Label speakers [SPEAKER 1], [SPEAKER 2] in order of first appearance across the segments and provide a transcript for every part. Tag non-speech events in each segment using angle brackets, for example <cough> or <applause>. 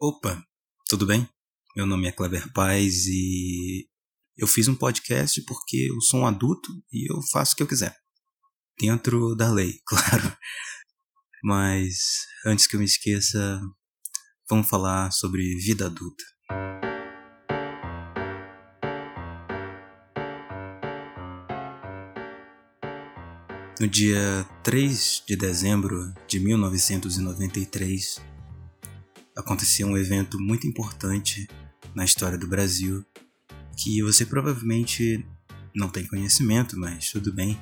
[SPEAKER 1] Opa, tudo bem? Meu nome é Clever Paz e eu fiz um podcast porque eu sou um adulto e eu faço o que eu quiser. Dentro da lei, <laughs> claro. Mas antes que eu me esqueça, vamos falar sobre vida adulta. No dia 3 de dezembro de 1993, acontecia um evento muito importante na história do Brasil que você provavelmente não tem conhecimento, mas tudo bem.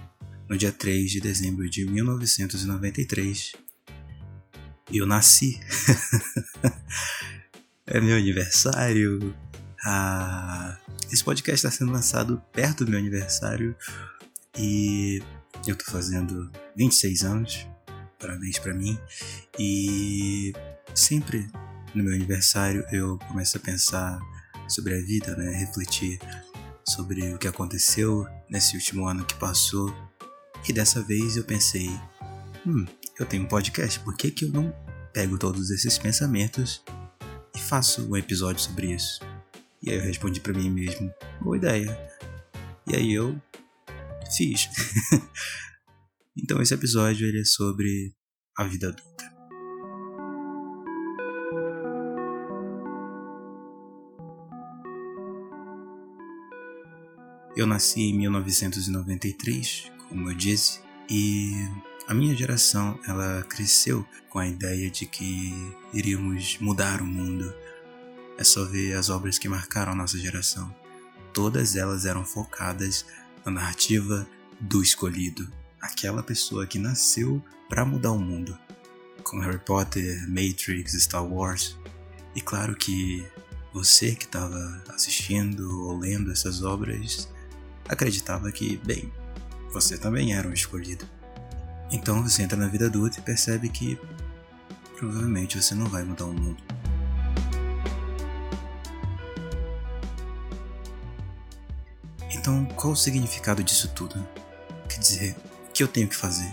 [SPEAKER 1] No dia 3 de dezembro de 1993, eu nasci. <laughs> é meu aniversário. Ah, esse podcast está sendo lançado perto do meu aniversário e eu tô fazendo 26 anos. Parabéns para mim. E sempre no meu aniversário eu começo a pensar sobre a vida, né? Refletir sobre o que aconteceu nesse último ano que passou. E dessa vez eu pensei, hum, eu tenho um podcast, por que, que eu não pego todos esses pensamentos e faço um episódio sobre isso? E aí eu respondi para mim mesmo, boa ideia. E aí eu fiz. <laughs> então esse episódio ele é sobre a vida adulta. Eu nasci em 1993, como eu disse, e a minha geração ela cresceu com a ideia de que iríamos mudar o mundo. É só ver as obras que marcaram a nossa geração. Todas elas eram focadas na narrativa do escolhido, aquela pessoa que nasceu para mudar o mundo. Como Harry Potter, Matrix, Star Wars. E claro que você que estava assistindo ou lendo essas obras acreditava que, bem, você também era um escolhido. Então você entra na vida adulta e percebe que provavelmente você não vai mudar o mundo. Então, qual o significado disso tudo? Quer dizer, o que eu tenho que fazer?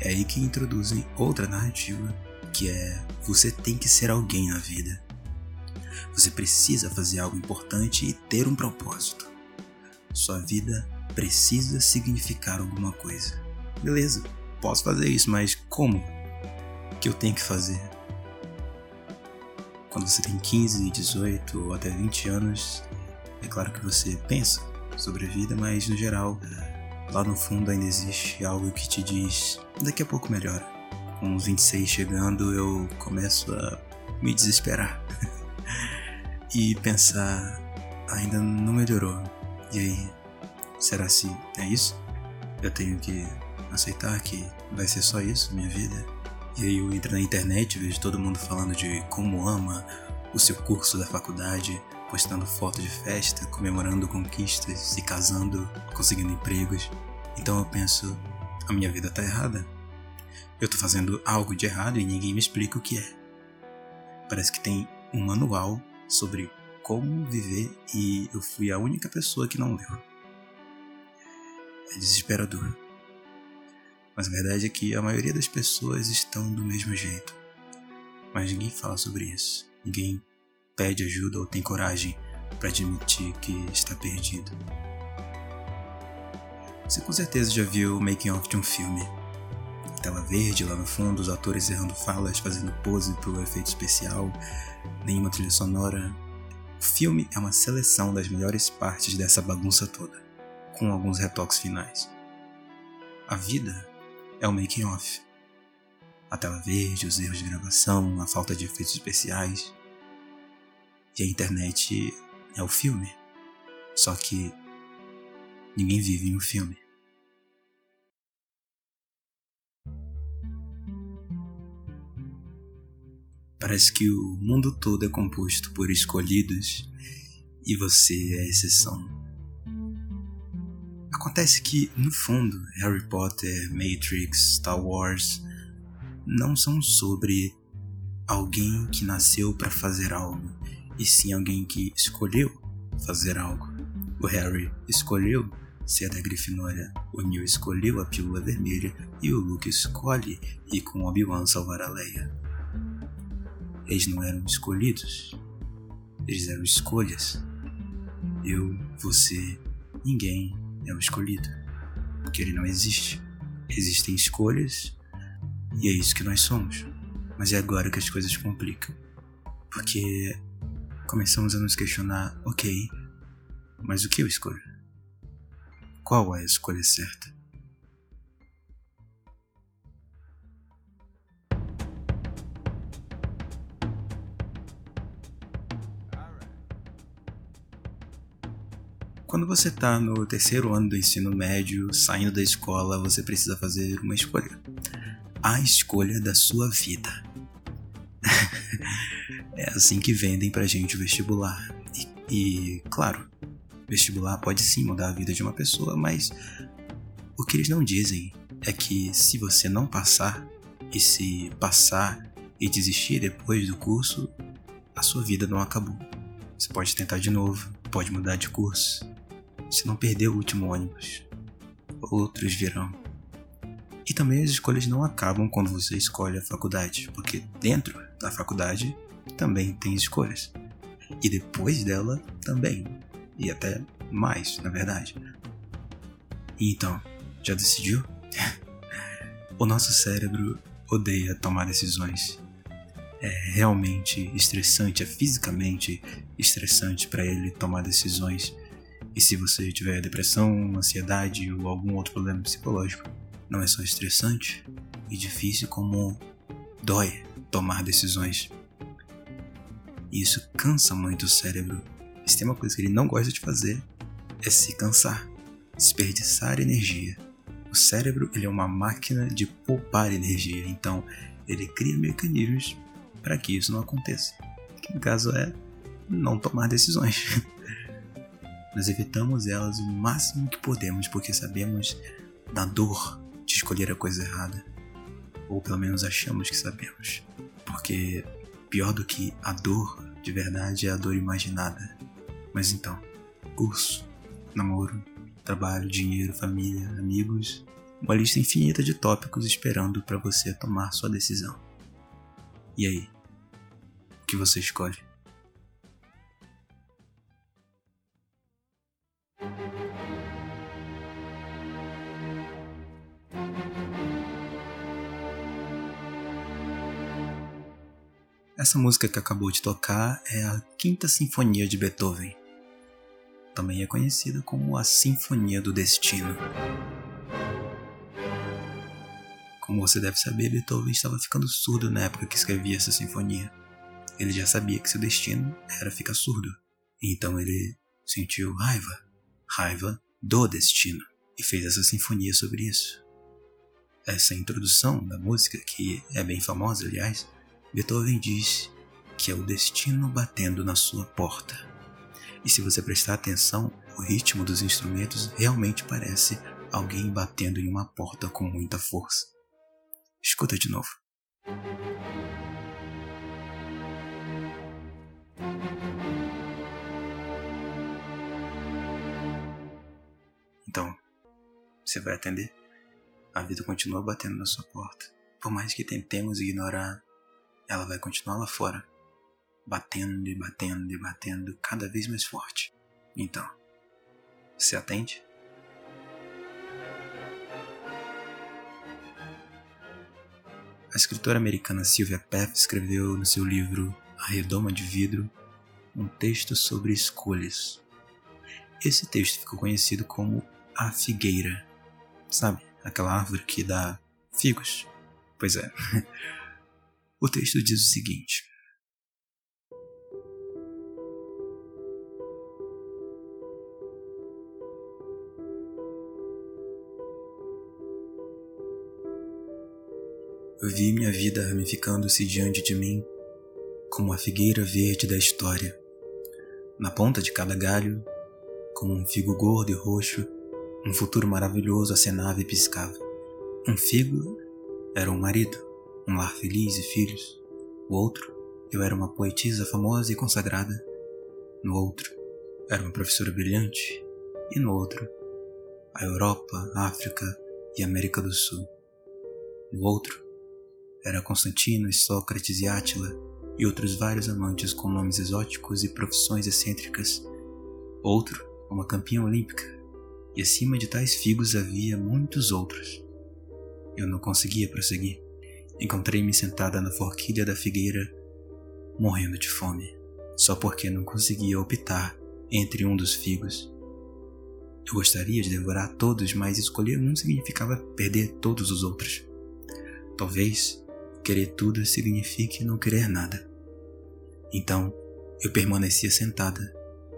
[SPEAKER 1] É aí que introduzem outra narrativa, que é você tem que ser alguém na vida. Você precisa fazer algo importante e ter um propósito. Sua vida precisa significar alguma coisa. Beleza, posso fazer isso, mas como? O que eu tenho que fazer? Quando você tem 15, 18 ou até 20 anos, é claro que você pensa sobre a vida, mas no geral, lá no fundo ainda existe algo que te diz: daqui a pouco melhora. Com uns 26 chegando, eu começo a me desesperar <laughs> e pensar: ainda não melhorou e aí, será se é isso? Eu tenho que aceitar que vai ser só isso, minha vida? E aí eu entro na internet, vejo todo mundo falando de como ama o seu curso da faculdade, postando fotos de festa, comemorando conquistas, se casando, conseguindo empregos. Então eu penso, a minha vida tá errada. Eu tô fazendo algo de errado e ninguém me explica o que é. Parece que tem um manual sobre como viver e eu fui a única pessoa que não leu. É desesperador. Mas a verdade é que a maioria das pessoas estão do mesmo jeito. Mas ninguém fala sobre isso. Ninguém pede ajuda ou tem coragem para admitir que está perdido. Você com certeza já viu o making of de um filme. Tela verde lá no fundo, os atores errando falas, fazendo pose pro efeito especial, nenhuma trilha sonora, o filme é uma seleção das melhores partes dessa bagunça toda, com alguns retoques finais. A vida é o making off. A tela verde, os erros de gravação, a falta de efeitos especiais. E a internet é o filme. Só que ninguém vive em um filme. Parece que o mundo todo é composto por escolhidos e você é a exceção. Acontece que, no fundo, Harry Potter, Matrix, Star Wars não são sobre alguém que nasceu para fazer algo, e sim alguém que escolheu fazer algo. O Harry escolheu ser da Grifinória, o Neil escolheu a pílula vermelha e o Luke escolhe ir com Obi-Wan salvar a Leia. Eles não eram escolhidos, eles eram escolhas. Eu, você, ninguém é o escolhido, porque ele não existe. Existem escolhas e é isso que nós somos. Mas é agora que as coisas complicam. Porque começamos a nos questionar: ok, mas o que eu escolho? Qual é a escolha certa? Quando você está no terceiro ano do ensino médio, saindo da escola, você precisa fazer uma escolha. A escolha da sua vida. <laughs> é assim que vendem pra gente o vestibular. E, e, claro, vestibular pode sim mudar a vida de uma pessoa, mas o que eles não dizem é que se você não passar, e se passar e desistir depois do curso, a sua vida não acabou. Você pode tentar de novo, pode mudar de curso, se não perder o último ônibus. Outros virão. E também as escolhas não acabam quando você escolhe a faculdade, porque dentro da faculdade também tem escolhas. E depois dela também. E até mais, na verdade. E então, já decidiu? <laughs> o nosso cérebro odeia tomar decisões. É realmente estressante, é fisicamente estressante para ele tomar decisões e se você tiver depressão, ansiedade ou algum outro problema psicológico, não é só estressante e difícil, como dói tomar decisões. E isso cansa muito o cérebro. Se tem uma coisa que ele não gosta de fazer, é se cansar, desperdiçar energia. O cérebro ele é uma máquina de poupar energia, então ele cria mecanismos para que isso não aconteça. Que no caso é não tomar decisões. <laughs> Nós evitamos elas o máximo que podemos porque sabemos da dor de escolher a coisa errada. Ou pelo menos achamos que sabemos. Porque pior do que a dor de verdade é a dor imaginada. Mas então, curso, namoro, trabalho, dinheiro, família, amigos, uma lista infinita de tópicos esperando para você tomar sua decisão. E aí? O que você escolhe? Essa música que acabou de tocar é a Quinta Sinfonia de Beethoven. Também é conhecida como a Sinfonia do Destino. Como você deve saber, Beethoven estava ficando surdo na época que escrevia essa sinfonia. Ele já sabia que seu destino era ficar surdo. Então ele sentiu raiva, raiva do destino, e fez essa sinfonia sobre isso. Essa introdução da música, que é bem famosa, aliás, Beethoven diz que é o destino batendo na sua porta. E se você prestar atenção, o ritmo dos instrumentos realmente parece alguém batendo em uma porta com muita força. Escuta de novo. Então, você vai atender? A vida continua batendo na sua porta. Por mais que tentemos ignorar ela vai continuar lá fora, batendo e batendo e batendo cada vez mais forte. Então, você atende? A escritora americana Sylvia Plath escreveu no seu livro A Redoma de Vidro um texto sobre escolhas. Esse texto ficou conhecido como a figueira. Sabe, aquela árvore que dá figos? Pois é. <laughs> O texto diz o seguinte: Eu vi minha vida ramificando-se diante de mim como a figueira verde da história. Na ponta de cada galho, como um figo gordo e roxo, um futuro maravilhoso acenava e piscava. Um figo era um marido, um lar feliz e filhos. O outro, eu era uma poetisa famosa e consagrada. No outro, era uma professora brilhante. E no outro, a Europa, África e América do Sul. No outro, era Constantino, Sócrates e Átila. e outros vários amantes com nomes exóticos e profissões excêntricas. Outro, uma campeã olímpica, e acima de tais figos havia muitos outros. Eu não conseguia prosseguir. Encontrei-me sentada na forquilha da figueira, morrendo de fome, só porque não conseguia optar entre um dos figos. Eu gostaria de devorar todos, mas escolher um significava perder todos os outros. Talvez querer tudo signifique não querer nada. Então, eu permanecia sentada,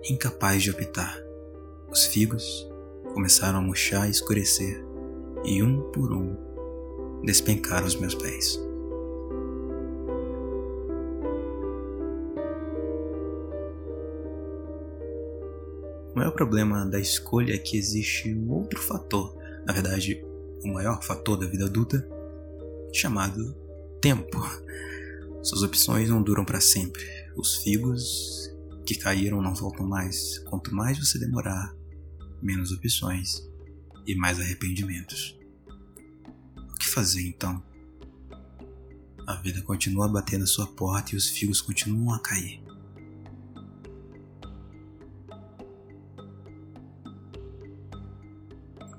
[SPEAKER 1] incapaz de optar. Os figos começaram a murchar e escurecer, e um por um despencaram os meus pés. O maior problema da escolha é que existe um outro fator, na verdade, o maior fator da vida adulta, chamado tempo. Suas opções não duram para sempre. Os figos que caíram não voltam mais. Quanto mais você demorar, menos opções e mais arrependimentos. O que fazer então? A vida continua a bater na sua porta e os figos continuam a cair.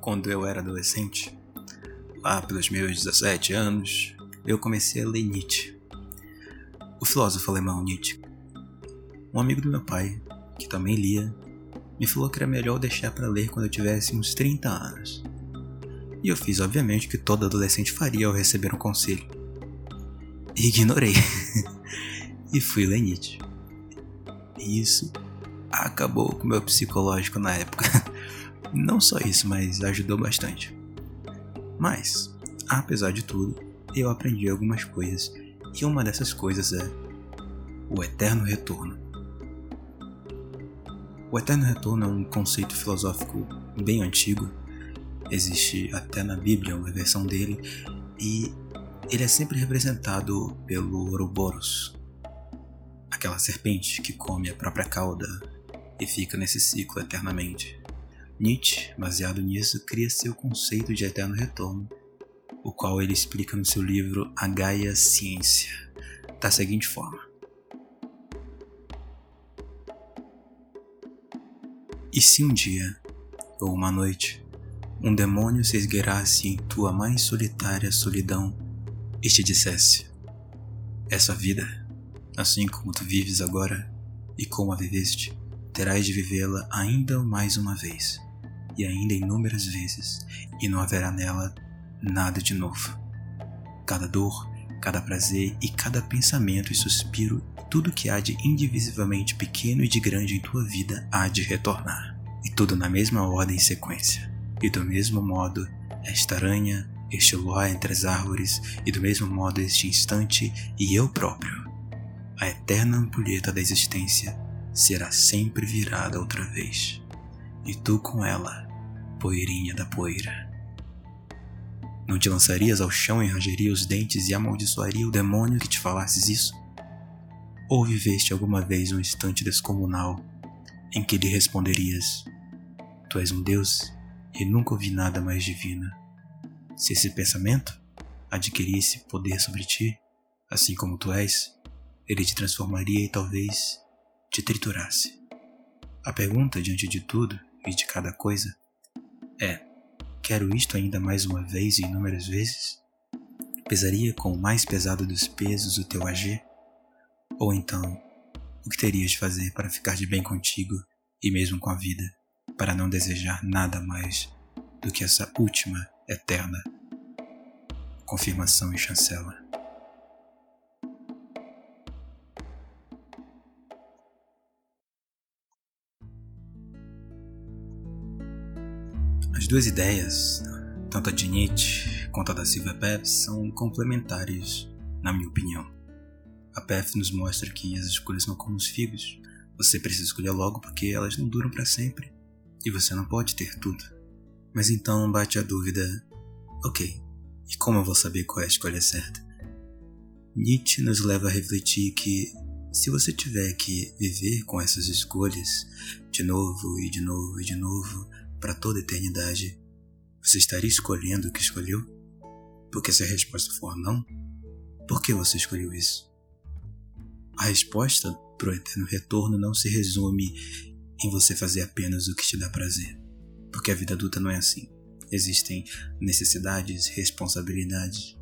[SPEAKER 1] Quando eu era adolescente, lá pelos meus 17 anos, eu comecei a ler Nietzsche. O filósofo alemão Nietzsche. Um amigo do meu pai, que também lia, me falou que era melhor deixar para ler quando eu tivesse uns 30 anos. E eu fiz, obviamente, o que todo adolescente faria ao receber um conselho. Ignorei. <laughs> e fui ler Nietzsche. E isso acabou com o meu psicológico na época. <laughs> Não só isso, mas ajudou bastante. Mas, apesar de tudo, eu aprendi algumas coisas e uma dessas coisas é o eterno retorno. O eterno retorno é um conceito filosófico bem antigo, existe até na Bíblia uma versão dele, e ele é sempre representado pelo Ouroboros, aquela serpente que come a própria cauda e fica nesse ciclo eternamente. Nietzsche, baseado nisso, cria seu conceito de eterno retorno, o qual ele explica no seu livro A Gaia Ciência, da seguinte forma: E se um dia, ou uma noite, um demônio se esgueirasse em tua mais solitária solidão e te dissesse: Essa vida, assim como tu vives agora e como a viveste, terás de vivê-la ainda mais uma vez, e ainda inúmeras vezes, e não haverá nela nada de novo. Cada dor, cada prazer e cada pensamento e suspiro, tudo que há de indivisivelmente pequeno e de grande em tua vida há de retornar. E tudo na mesma ordem e sequência. E do mesmo modo, esta aranha, este luar entre as árvores, e do mesmo modo este instante e eu próprio. A eterna ampulheta da existência será sempre virada outra vez. E tu com ela, poeirinha da poeira. Não te lançarias ao chão e rangeria os dentes e amaldiçoaria o demônio que te falasses isso? Ou viveste alguma vez um instante descomunal em que lhe responderias: Tu és um Deus e nunca ouvi nada mais divino? Se esse pensamento adquirisse poder sobre ti, assim como tu és, ele te transformaria e talvez te triturasse. A pergunta diante de tudo e de cada coisa é: Quero isto ainda mais uma vez e inúmeras vezes? Pesaria com o mais pesado dos pesos o teu agir? Ou então, o que terias de fazer para ficar de bem contigo e mesmo com a vida, para não desejar nada mais do que essa última, eterna confirmação e chancela? As duas ideias, tanto a de Nietzsche quanto a da Silvia Plath, são complementares, na minha opinião. A Plath nos mostra que as escolhas são como os figos. Você precisa escolher logo porque elas não duram para sempre e você não pode ter tudo. Mas então bate a dúvida: ok, e como eu vou saber qual é a escolha certa? Nietzsche nos leva a refletir que se você tiver que viver com essas escolhas de novo e de novo e de novo, para toda a eternidade, você estaria escolhendo o que escolheu? Porque se a resposta for não, por que você escolheu isso? A resposta para o eterno retorno não se resume em você fazer apenas o que te dá prazer, porque a vida adulta não é assim. Existem necessidades, responsabilidades.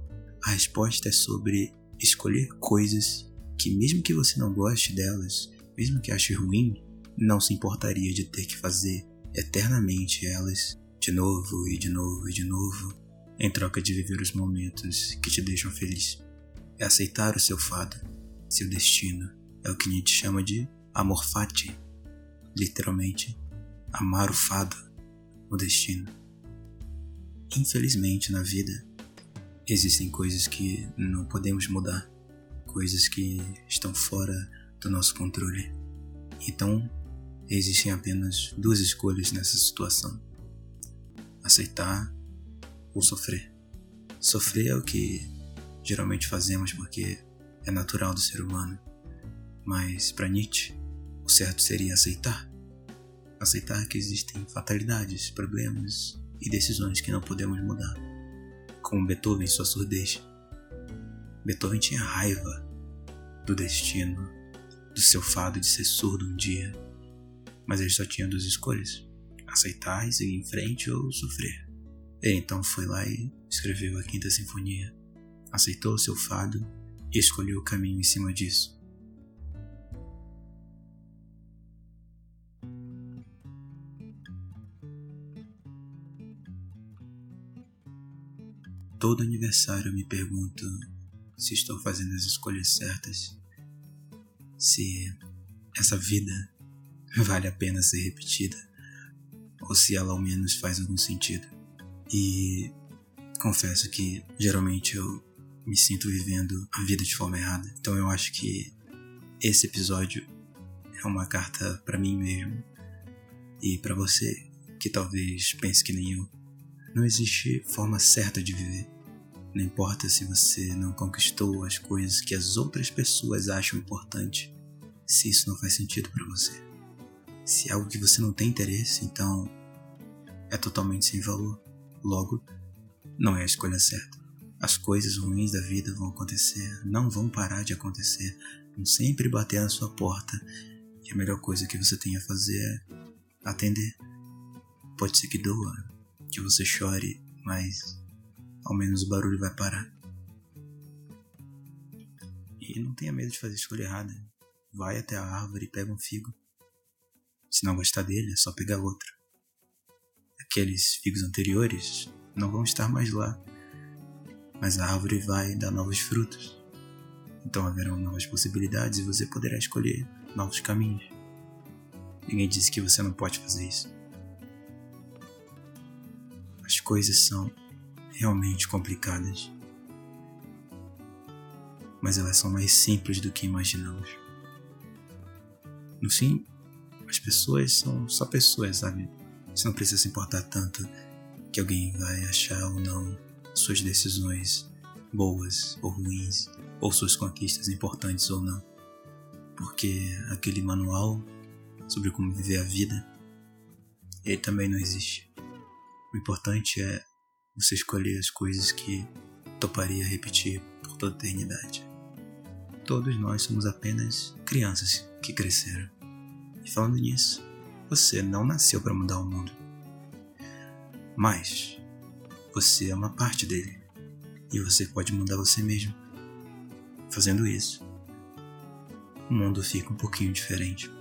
[SPEAKER 1] A resposta é sobre escolher coisas que, mesmo que você não goste delas, mesmo que ache ruim, não se importaria de ter que fazer eternamente elas de novo e de novo e de novo, em troca de viver os momentos que te deixam feliz. É aceitar o seu fado, seu destino. É o que Nietzsche chama de amor fati, literalmente, amar o fado, o destino. Infelizmente, na vida, existem coisas que não podemos mudar, coisas que estão fora do nosso controle. Então, existem apenas duas escolhas nessa situação: aceitar ou sofrer. Sofrer é o que geralmente fazemos porque é natural do ser humano, mas para Nietzsche, o certo seria aceitar. Aceitar que existem fatalidades, problemas e decisões que não podemos mudar, como Beethoven sua surdez. Beethoven tinha raiva do destino, do seu fado de ser surdo um dia, mas ele só tinha duas escolhas: aceitar e seguir em frente ou sofrer. Ele então foi lá e escreveu a Quinta Sinfonia, aceitou o seu fado e escolheu o caminho em cima disso. Todo aniversário eu me pergunto se estou fazendo as escolhas certas, se essa vida <laughs> vale a pena ser repetida, ou se ela ao menos faz algum sentido. E confesso que geralmente eu me sinto vivendo a vida de forma errada. Então eu acho que esse episódio é uma carta para mim mesmo e para você que talvez pense que nem eu. Não existe forma certa de viver. Não importa se você não conquistou as coisas que as outras pessoas acham importante, se isso não faz sentido para você. Se é algo que você não tem interesse, então é totalmente sem valor. Logo, não é a escolha certa. As coisas ruins da vida vão acontecer, não vão parar de acontecer, vão sempre bater na sua porta. E a melhor coisa que você tem a fazer é atender. Pode ser que doa, que você chore, mas ao menos o barulho vai parar. E não tenha medo de fazer escolha errada. Vai até a árvore e pega um figo. Se não gostar dele, é só pegar outro. Aqueles figos anteriores não vão estar mais lá, mas a árvore vai dar novos frutos. Então haverão novas possibilidades e você poderá escolher novos caminhos. Ninguém disse que você não pode fazer isso. As coisas são realmente complicadas. Mas elas são mais simples do que imaginamos. No fim, as pessoas são só pessoas, sabe? Você não precisa se importar tanto que alguém vai achar ou não suas decisões boas ou ruins, ou suas conquistas importantes ou não. Porque aquele manual sobre como viver a vida, ele também não existe. O importante é você escolher as coisas que toparia repetir por toda a eternidade. Todos nós somos apenas crianças que cresceram. E falando nisso, você não nasceu para mudar o mundo. Mas você é uma parte dele e você pode mudar você mesmo. Fazendo isso, o mundo fica um pouquinho diferente.